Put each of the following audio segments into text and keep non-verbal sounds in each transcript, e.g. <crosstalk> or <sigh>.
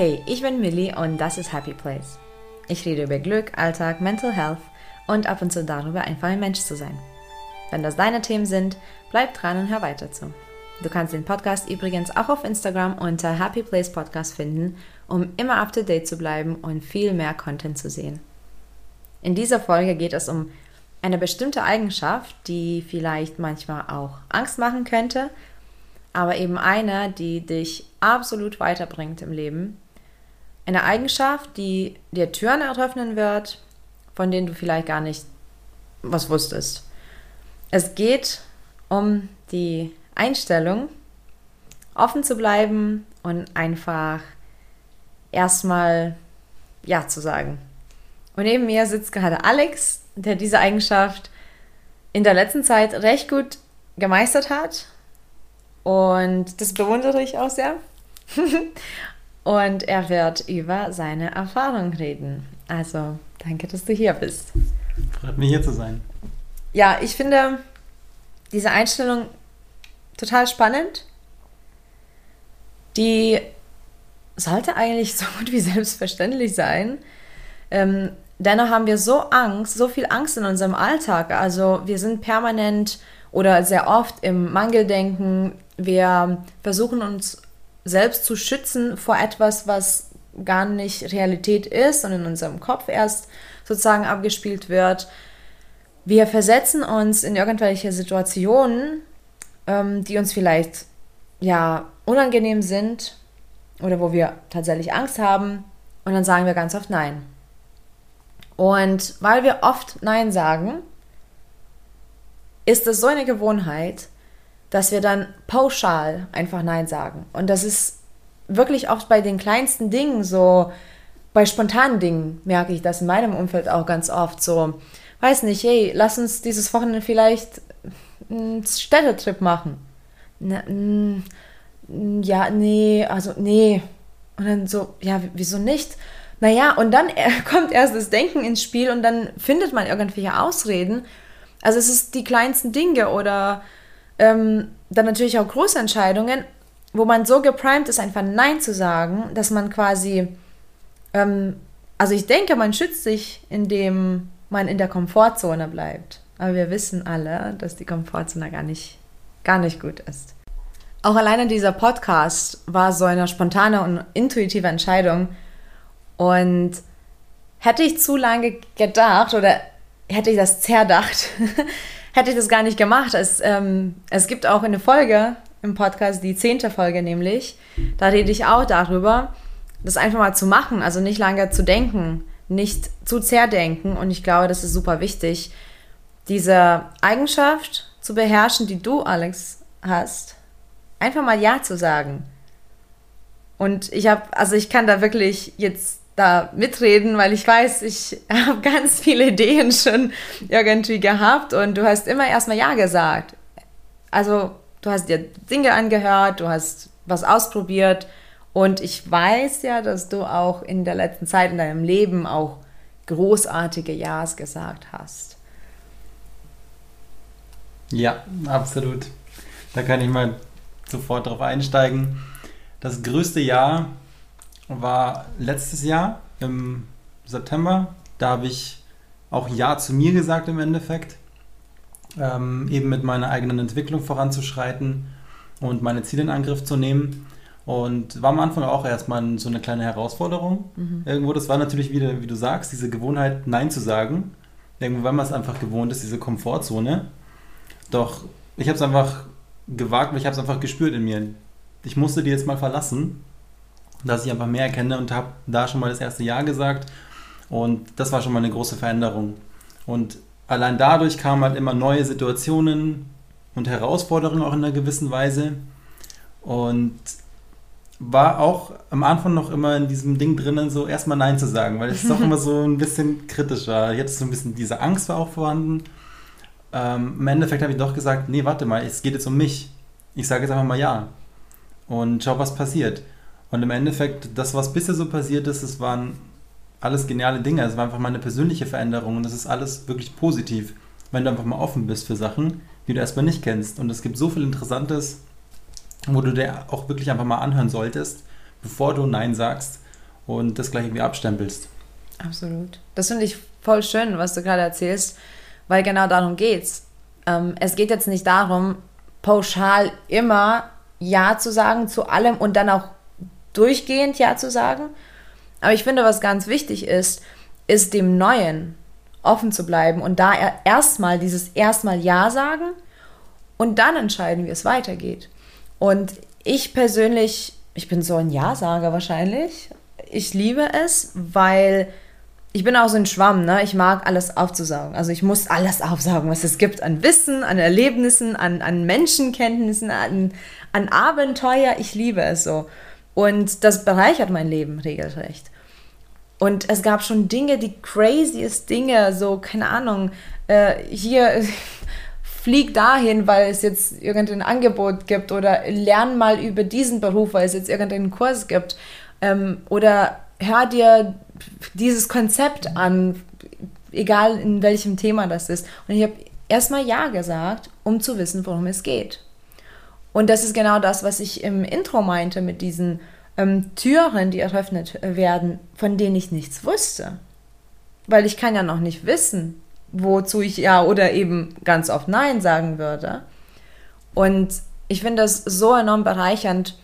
Hey, ich bin Millie und das ist Happy Place. Ich rede über Glück, Alltag, Mental Health und ab und zu darüber, einfach ein Mensch zu sein. Wenn das deine Themen sind, bleib dran und hör weiter zu. Du kannst den Podcast übrigens auch auf Instagram unter Happy Place Podcast finden, um immer up to date zu bleiben und viel mehr Content zu sehen. In dieser Folge geht es um eine bestimmte Eigenschaft, die vielleicht manchmal auch Angst machen könnte, aber eben eine, die dich absolut weiterbringt im Leben. Eine Eigenschaft, die dir Türen eröffnen wird, von denen du vielleicht gar nicht was wusstest. Es geht um die Einstellung, offen zu bleiben und einfach erstmal Ja zu sagen. Und neben mir sitzt gerade Alex, der diese Eigenschaft in der letzten Zeit recht gut gemeistert hat. Und das bewundere ich auch sehr. <laughs> und er wird über seine Erfahrung reden. Also, danke, dass du hier bist. Freut mich hier zu sein. Ja, ich finde diese Einstellung total spannend. Die sollte eigentlich <laughs> so gut wie selbstverständlich sein. Ähm, dennoch haben wir so Angst, so viel Angst in unserem Alltag. Also wir sind permanent oder sehr oft im Mangeldenken. Wir versuchen uns selbst zu schützen vor etwas, was gar nicht Realität ist und in unserem Kopf erst sozusagen abgespielt wird. Wir versetzen uns in irgendwelche Situationen, ähm, die uns vielleicht ja unangenehm sind oder wo wir tatsächlich Angst haben und dann sagen wir ganz oft Nein. Und weil wir oft Nein sagen, ist es so eine Gewohnheit, dass wir dann pauschal einfach Nein sagen. Und das ist wirklich oft bei den kleinsten Dingen so, bei spontanen Dingen merke ich das in meinem Umfeld auch ganz oft so. Weiß nicht, hey, lass uns dieses Wochenende vielleicht einen Städtetrip machen. Na, mh, ja, nee, also nee. Und dann so, ja, wieso nicht? Naja, und dann <laughs> kommt erst das Denken ins Spiel und dann findet man irgendwelche Ausreden. Also es ist die kleinsten Dinge oder ähm, dann natürlich auch große Entscheidungen, wo man so geprimed ist, einfach Nein zu sagen, dass man quasi, ähm, also ich denke, man schützt sich, indem man in der Komfortzone bleibt. Aber wir wissen alle, dass die Komfortzone gar nicht, gar nicht gut ist. Auch alleine dieser Podcast war so eine spontane und intuitive Entscheidung. Und hätte ich zu lange gedacht oder hätte ich das zerdacht, <laughs> hätte ich das gar nicht gemacht. Es, ähm, es gibt auch eine Folge im Podcast, die zehnte Folge nämlich, da rede ich auch darüber, das einfach mal zu machen, also nicht lange zu denken, nicht zu zerdenken. Und ich glaube, das ist super wichtig, diese Eigenschaft zu beherrschen, die du, Alex, hast, einfach mal Ja zu sagen. Und ich habe, also ich kann da wirklich jetzt da mitreden, weil ich weiß, ich <laughs> habe ganz viele Ideen schon irgendwie gehabt und du hast immer erstmal Ja gesagt. Also du hast dir Dinge angehört, du hast was ausprobiert und ich weiß ja, dass du auch in der letzten Zeit in deinem Leben auch großartige Ja's gesagt hast. Ja, absolut. Da kann ich mal sofort drauf einsteigen. Das größte Jahr war letztes Jahr im September. Da habe ich auch Ja zu mir gesagt im Endeffekt. Ähm, eben mit meiner eigenen Entwicklung voranzuschreiten und meine Ziele in Angriff zu nehmen. Und war am Anfang auch erstmal so eine kleine Herausforderung. Mhm. Irgendwo, das war natürlich wieder, wie du sagst, diese Gewohnheit, Nein zu sagen. Irgendwo, weil man es einfach gewohnt ist, diese Komfortzone. Doch ich habe es einfach gewagt, weil ich habe es einfach gespürt in mir. Ich musste die jetzt mal verlassen, dass ich einfach mehr erkenne und habe da schon mal das erste Jahr gesagt. Und das war schon mal eine große Veränderung. Und allein dadurch kamen halt immer neue Situationen und Herausforderungen auch in einer gewissen Weise. Und war auch am Anfang noch immer in diesem Ding drinnen, so erstmal Nein zu sagen, weil es doch <laughs> immer so ein bisschen kritisch war. Jetzt so ein bisschen diese Angst war auch vorhanden ähm, im Endeffekt habe ich doch gesagt, nee, warte mal, es geht jetzt um mich. Ich sage jetzt einfach mal ja. Und schau, was passiert. Und im Endeffekt, das, was bisher so passiert ist, es waren alles geniale Dinge. Es war einfach mal eine persönliche Veränderung und das ist alles wirklich positiv, wenn du einfach mal offen bist für Sachen, die du erstmal nicht kennst. Und es gibt so viel Interessantes, wo du dir auch wirklich einfach mal anhören solltest, bevor du Nein sagst. und das gleich irgendwie abstempelst. Absolut. Das finde ich voll schön, was du gerade erzählst, weil genau darum geht's. Ähm, es geht jetzt nicht darum, pauschal immer Ja zu sagen zu allem und dann auch durchgehend Ja zu sagen. Aber ich finde, was ganz wichtig ist, ist dem Neuen offen zu bleiben und da erstmal dieses erstmal Ja sagen und dann entscheiden, wie es weitergeht. Und ich persönlich, ich bin so ein Ja-Sager wahrscheinlich. Ich liebe es, weil ich bin auch so ein Schwamm, ne? Ich mag alles aufzusaugen. Also ich muss alles aufsaugen, was es gibt an Wissen, an Erlebnissen, an, an Menschenkenntnissen, an, an Abenteuer. Ich liebe es so. Und das bereichert mein Leben regelrecht. Und es gab schon Dinge, die craziest Dinge, so, keine Ahnung, äh, hier <laughs> flieg dahin, weil es jetzt irgendein Angebot gibt oder lern mal über diesen Beruf, weil es jetzt irgendeinen Kurs gibt. Ähm, oder hör dir dieses Konzept an, egal in welchem Thema das ist. Und ich habe erstmal Ja gesagt, um zu wissen, worum es geht. Und das ist genau das, was ich im Intro meinte mit diesen ähm, Türen, die eröffnet werden, von denen ich nichts wusste. Weil ich kann ja noch nicht wissen, wozu ich ja oder eben ganz oft Nein sagen würde. Und ich finde das so enorm bereichernd,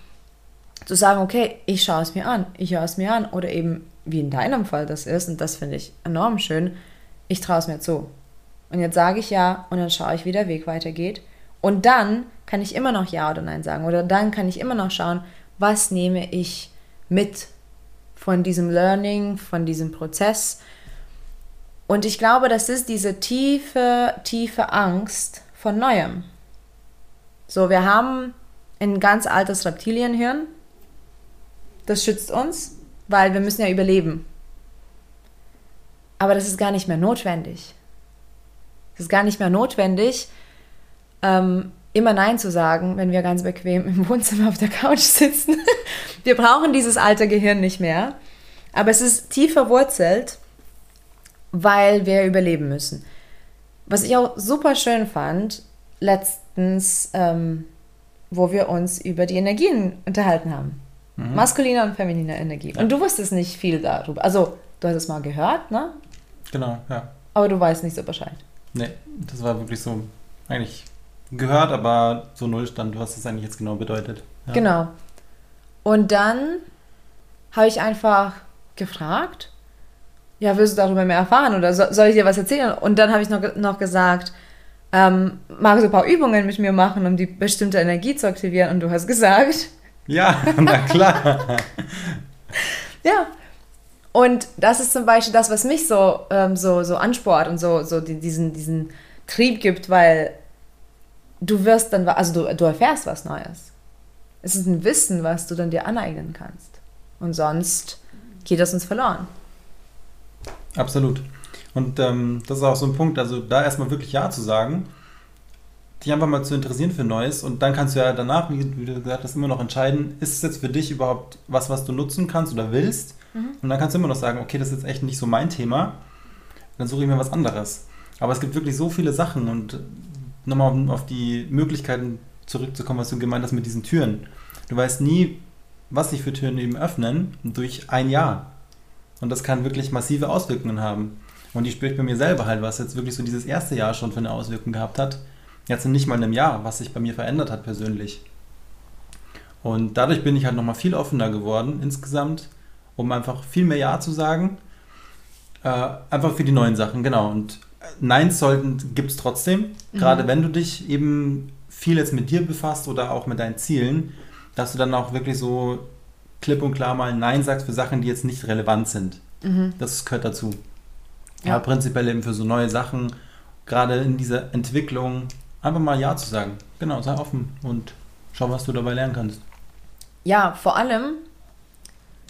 zu sagen, okay, ich schaue es mir an, ich höre es mir an oder eben wie in deinem Fall das ist und das finde ich enorm schön, ich traue es mir zu. Und jetzt sage ich ja und dann schaue ich, wie der Weg weitergeht. Und dann kann ich immer noch Ja oder Nein sagen oder dann kann ich immer noch schauen, was nehme ich mit von diesem Learning, von diesem Prozess. Und ich glaube, das ist diese tiefe, tiefe Angst von Neuem. So, wir haben ein ganz altes Reptilienhirn. Das schützt uns, weil wir müssen ja überleben. Aber das ist gar nicht mehr notwendig. Es ist gar nicht mehr notwendig, ähm, immer Nein zu sagen, wenn wir ganz bequem im Wohnzimmer auf der Couch sitzen. <laughs> wir brauchen dieses alte Gehirn nicht mehr. Aber es ist tief verwurzelt, weil wir überleben müssen. Was ich auch super schön fand, letztens, ähm, wo wir uns über die Energien unterhalten haben. Mhm. Maskuline und feminine Energie. Und du wusstest nicht viel darüber. Also, du hast es mal gehört, ne? Genau, ja. Aber du weißt nicht so Bescheid. Nee, das war wirklich so eigentlich gehört, aber so Nullstand, was das eigentlich jetzt genau bedeutet. Ja. Genau. Und dann habe ich einfach gefragt, ja, willst du darüber mehr erfahren oder so, soll ich dir was erzählen? Und dann habe ich noch, noch gesagt, ähm, magst du ein paar Übungen mit mir machen, um die bestimmte Energie zu aktivieren? Und du hast gesagt, <laughs> ja, na klar. <laughs> ja. Und das ist zum Beispiel das, was mich so, ähm, so, so ansport und so, so diesen, diesen Trieb gibt, weil du wirst dann, also du, du erfährst was Neues. Es ist ein Wissen, was du dann dir aneignen kannst. Und sonst geht das uns verloren. Absolut. Und ähm, das ist auch so ein Punkt, also da erstmal wirklich Ja zu sagen, dich einfach mal zu interessieren für Neues und dann kannst du ja danach, wie, du gesagt hast, immer noch entscheiden, ist es jetzt für dich überhaupt was, was du nutzen kannst oder willst? Mhm. Und dann kannst du immer noch sagen, okay, das ist jetzt echt nicht so mein Thema, dann suche ich mir was anderes. Aber es gibt wirklich so viele Sachen und nochmal auf die Möglichkeiten zurückzukommen, was du gemeint hast mit diesen Türen. Du weißt nie, was sich für Türen eben öffnen durch ein Jahr. Und das kann wirklich massive Auswirkungen haben. Und die spüre bei mir selber halt, was jetzt wirklich so dieses erste Jahr schon für eine Auswirkung gehabt hat. Jetzt in nicht mal einem Jahr, was sich bei mir verändert hat persönlich. Und dadurch bin ich halt nochmal viel offener geworden insgesamt, um einfach viel mehr Ja zu sagen. Äh, einfach für die neuen Sachen, genau. Und Neins sollten gibt es trotzdem, mhm. gerade wenn du dich eben viel jetzt mit dir befasst oder auch mit deinen Zielen, dass du dann auch wirklich so klipp und klar mal Nein sagst für Sachen, die jetzt nicht relevant sind. Mhm. Das gehört dazu. Ja. Aber prinzipiell eben für so neue Sachen, gerade in dieser Entwicklung, einfach mal Ja zu sagen. Genau, sei offen und schau, was du dabei lernen kannst. Ja, vor allem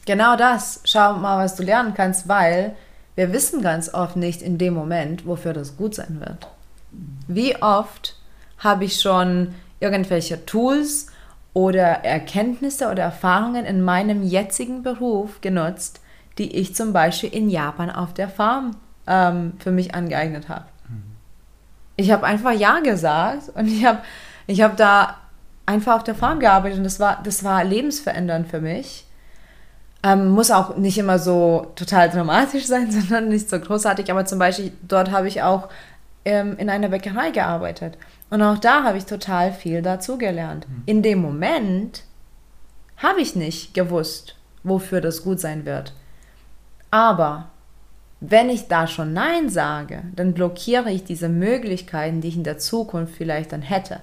genau das. Schau mal, was du lernen kannst, weil wir wissen ganz oft nicht in dem Moment, wofür das gut sein wird. Wie oft habe ich schon irgendwelche Tools oder Erkenntnisse oder Erfahrungen in meinem jetzigen Beruf genutzt, die ich zum Beispiel in Japan auf der Farm ähm, für mich angeeignet habe. Ich habe einfach Ja gesagt und ich habe ich hab da einfach auf der Farm gearbeitet und das war, das war lebensverändernd für mich. Ähm, muss auch nicht immer so total dramatisch sein, <laughs> sondern nicht so großartig. Aber zum Beispiel, dort habe ich auch ähm, in einer Bäckerei gearbeitet. Und auch da habe ich total viel dazugelernt. Mhm. In dem Moment habe ich nicht gewusst, wofür das gut sein wird. Aber wenn ich da schon Nein sage, dann blockiere ich diese Möglichkeiten, die ich in der Zukunft vielleicht dann hätte.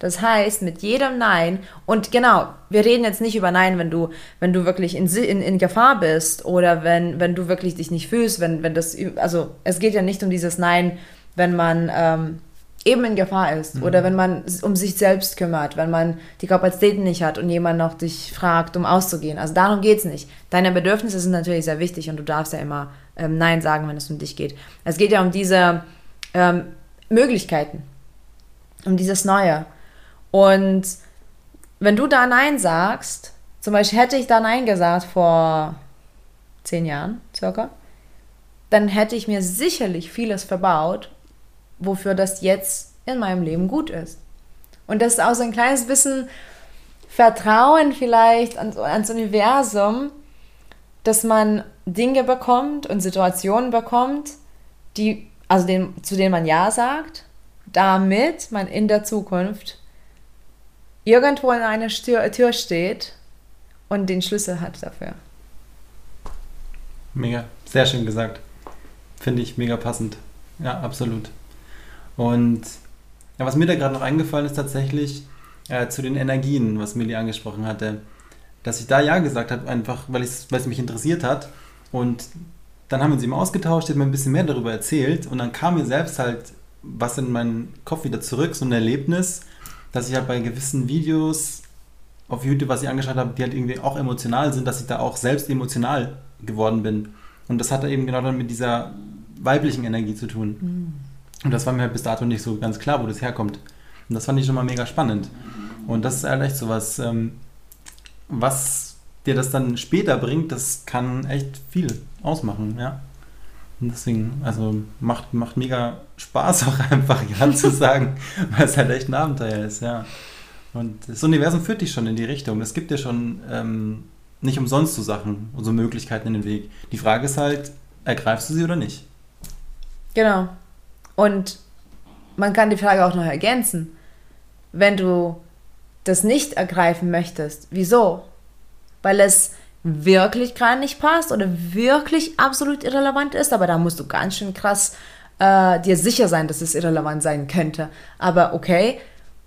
Das heißt, mit jedem Nein, und genau, wir reden jetzt nicht über Nein, wenn du, wenn du wirklich in, in, in Gefahr bist oder wenn, wenn du wirklich dich nicht fühlst, wenn, wenn das, also es geht ja nicht um dieses Nein, wenn man ähm, eben in Gefahr ist mhm. oder wenn man um sich selbst kümmert, wenn man die Kapazitäten nicht hat und jemand noch dich fragt, um auszugehen. Also darum geht es nicht. Deine Bedürfnisse sind natürlich sehr wichtig und du darfst ja immer ähm, Nein sagen, wenn es um dich geht. Es geht ja um diese ähm, Möglichkeiten, um dieses Neue. Und wenn du da Nein sagst, zum Beispiel hätte ich da Nein gesagt vor zehn Jahren circa, dann hätte ich mir sicherlich vieles verbaut, wofür das jetzt in meinem Leben gut ist. Und das ist auch so ein kleines bisschen Vertrauen vielleicht ans, ans Universum, dass man Dinge bekommt und Situationen bekommt, die, also den, zu denen man Ja sagt, damit man in der Zukunft irgendwo in einer Tür, Tür steht und den Schlüssel hat dafür. Mega, sehr schön gesagt. Finde ich mega passend. Ja, absolut. Und ja, was mir da gerade noch eingefallen ist tatsächlich äh, zu den Energien, was Millie angesprochen hatte, dass ich da ja gesagt habe, einfach weil, weil es mich interessiert hat. Und dann haben wir uns eben ausgetauscht, hat mir ein bisschen mehr darüber erzählt und dann kam mir selbst halt was in meinen Kopf wieder zurück, so ein Erlebnis, dass ich halt bei gewissen Videos auf YouTube, was ich angeschaut habe, die halt irgendwie auch emotional sind, dass ich da auch selbst emotional geworden bin. Und das hat eben genau dann mit dieser weiblichen Energie zu tun. Mhm. Und das war mir halt bis dato nicht so ganz klar, wo das herkommt. Und das fand ich schon mal mega spannend. Und das ist halt echt so was, ähm, was dir das dann später bringt, das kann echt viel ausmachen, ja. Und deswegen, also macht, macht mega Spaß <laughs> auch einfach Ja zu <laughs> sagen, weil es halt echt ein Abenteuer ist, ja. Und das Universum führt dich schon in die Richtung. Es gibt dir schon ähm, nicht umsonst so Sachen und so Möglichkeiten in den Weg. Die Frage ist halt, ergreifst du sie oder nicht? Genau. Und man kann die Frage auch noch ergänzen. Wenn du das nicht ergreifen möchtest, wieso? Weil es wirklich gerade nicht passt oder wirklich absolut irrelevant ist, aber da musst du ganz schön krass äh, dir sicher sein, dass es irrelevant sein könnte. Aber okay.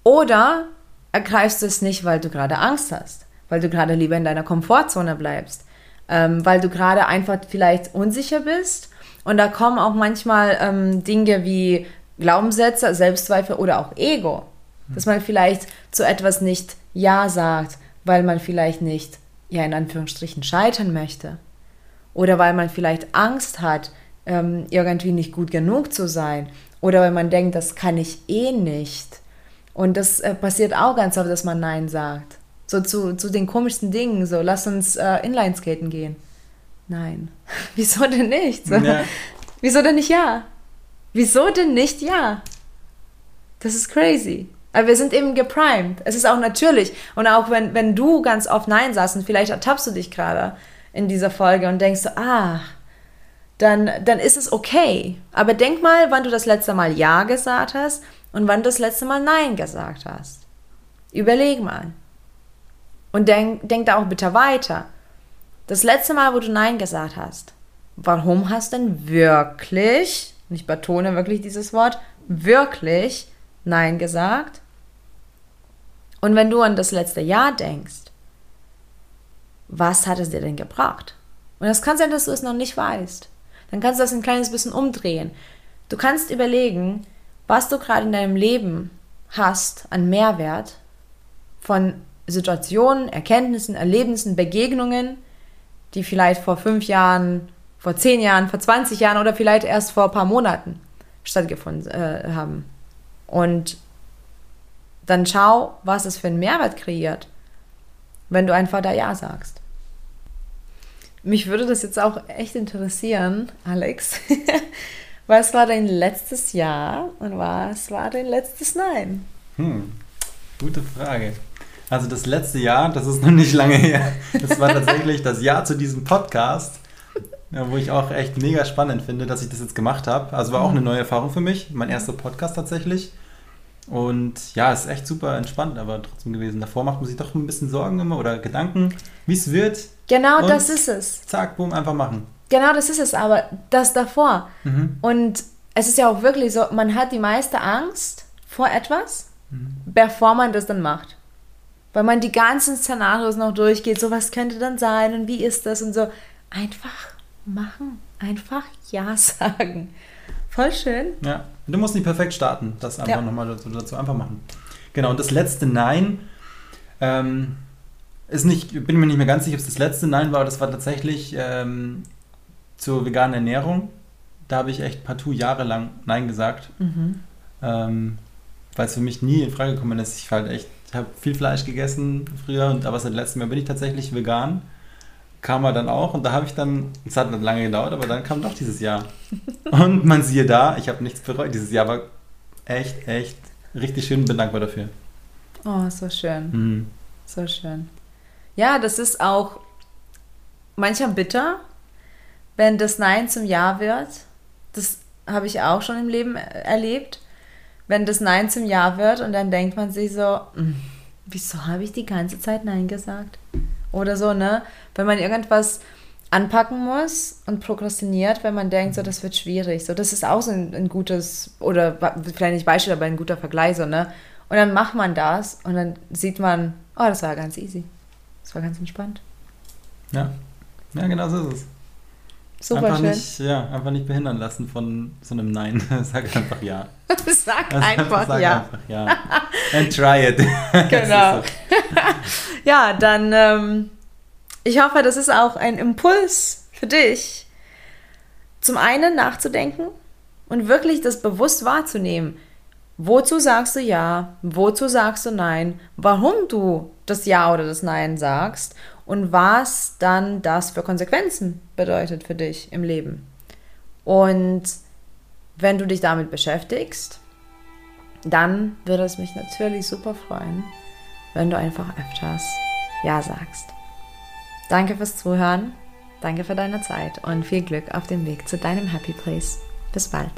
Oder ergreifst du es nicht, weil du gerade Angst hast, weil du gerade lieber in deiner Komfortzone bleibst, ähm, weil du gerade einfach vielleicht unsicher bist. Und da kommen auch manchmal ähm, Dinge wie Glaubenssätze, Selbstzweifel oder auch Ego. Dass man vielleicht zu etwas nicht Ja sagt, weil man vielleicht nicht, ja, in Anführungsstrichen scheitern möchte. Oder weil man vielleicht Angst hat, ähm, irgendwie nicht gut genug zu sein. Oder weil man denkt, das kann ich eh nicht. Und das äh, passiert auch ganz oft, dass man Nein sagt. So zu, zu den komischsten Dingen, so lass uns äh, Inlineskaten gehen. Nein. <laughs> Wieso denn nicht? So, ja. Wieso denn nicht ja? Wieso denn nicht ja? Das ist crazy. Aber wir sind eben geprimed. Es ist auch natürlich. Und auch wenn, wenn du ganz oft Nein sagst und vielleicht ertappst du dich gerade in dieser Folge und denkst so, ah, dann, dann ist es okay. Aber denk mal, wann du das letzte Mal Ja gesagt hast und wann du das letzte Mal Nein gesagt hast. Überleg mal. Und denk, denk da auch bitte weiter. Das letzte Mal, wo du Nein gesagt hast, warum hast denn wirklich, und ich betone wirklich dieses Wort, wirklich Nein gesagt? Und wenn du an das letzte Jahr denkst, was hat es dir denn gebracht? Und es kann sein, dass du es noch nicht weißt dann kannst du das ein kleines bisschen umdrehen. Du kannst überlegen, was du gerade in deinem Leben hast an Mehrwert von Situationen, Erkenntnissen, Erlebnissen, Begegnungen, die vielleicht vor fünf Jahren, vor zehn Jahren, vor 20 Jahren oder vielleicht erst vor ein paar Monaten stattgefunden äh, haben. Und dann schau, was es für einen Mehrwert kreiert, wenn du einfach da Ja sagst. Mich würde das jetzt auch echt interessieren, Alex. <laughs> was war dein letztes Ja und was war dein letztes Nein? Hm, gute Frage. Also das letzte Jahr, das ist <laughs> noch nicht lange her. Das war tatsächlich das Jahr zu diesem Podcast, wo ich auch echt mega spannend finde, dass ich das jetzt gemacht habe. Also war auch eine neue Erfahrung für mich, mein erster Podcast tatsächlich. Und ja, ist echt super entspannt, aber trotzdem gewesen. Davor macht man sich doch ein bisschen Sorgen immer oder Gedanken, wie es wird. Genau Und das ist es. Zack, boom, einfach machen. Genau das ist es, aber das davor. Mhm. Und es ist ja auch wirklich so, man hat die meiste Angst vor etwas, Mhm. bevor man das dann macht. Weil man die ganzen Szenarios noch durchgeht, so was könnte dann sein und wie ist das und so. Einfach machen, einfach Ja <laughs> sagen. Voll schön. Ja, du musst nicht perfekt starten. Das einfach Ja. nochmal dazu, dazu einfach machen. Genau, und das letzte Nein ähm, ist nicht, bin mir nicht mehr ganz sicher, ob es das letzte Nein war, aber das war tatsächlich ähm, zur veganen Ernährung. Da habe ich echt partout jahrelang Nein gesagt, ähm, weil es für mich nie in Frage gekommen ist. Ich halt echt, ich habe viel Fleisch gegessen früher, und, aber seit letztem Jahr bin ich tatsächlich vegan. Kam er dann auch und da habe ich dann, es hat nicht lange gedauert, aber dann kam doch dieses Jahr. Und man siehe da, ich habe nichts bereut. Dieses Jahr war echt, echt richtig schön und bin dankbar dafür. Oh, so schön. Mhm. So schön. Ja, das ist auch manchmal bitter, wenn das Nein zum Ja wird. Das habe ich auch schon im Leben erlebt. Wenn das Nein zum Ja wird und dann denkt man sich so, "Hm, wieso habe ich die ganze Zeit Nein gesagt? Oder so, ne? Wenn man irgendwas anpacken muss und prokrastiniert, wenn man denkt, so, das wird schwierig. So, das ist auch so ein, ein gutes, oder vielleicht nicht Beispiel, aber ein guter Vergleich, so, ne? Und dann macht man das und dann sieht man, oh, das war ganz easy. Das war ganz entspannt. Ja. ja, genau so ist es. Super einfach schön. nicht, ja, einfach nicht behindern lassen von so einem Nein. <laughs> Sag einfach ja. <laughs> Sag Also einfach sag ja. Einfach ja. And try it. <laughs> Genau. <laughs> Ja, dann, ähm, ich hoffe, das ist auch ein Impuls für dich, zum einen nachzudenken und wirklich das bewusst wahrzunehmen. Wozu sagst du ja? Wozu sagst du nein? Warum du das Ja oder das Nein sagst und was dann das für Konsequenzen bedeutet für dich im Leben. Und wenn du dich damit beschäftigst, dann würde es mich natürlich super freuen, wenn du einfach öfters Ja sagst. Danke fürs Zuhören, danke für deine Zeit und viel Glück auf dem Weg zu deinem Happy Place. Bis bald.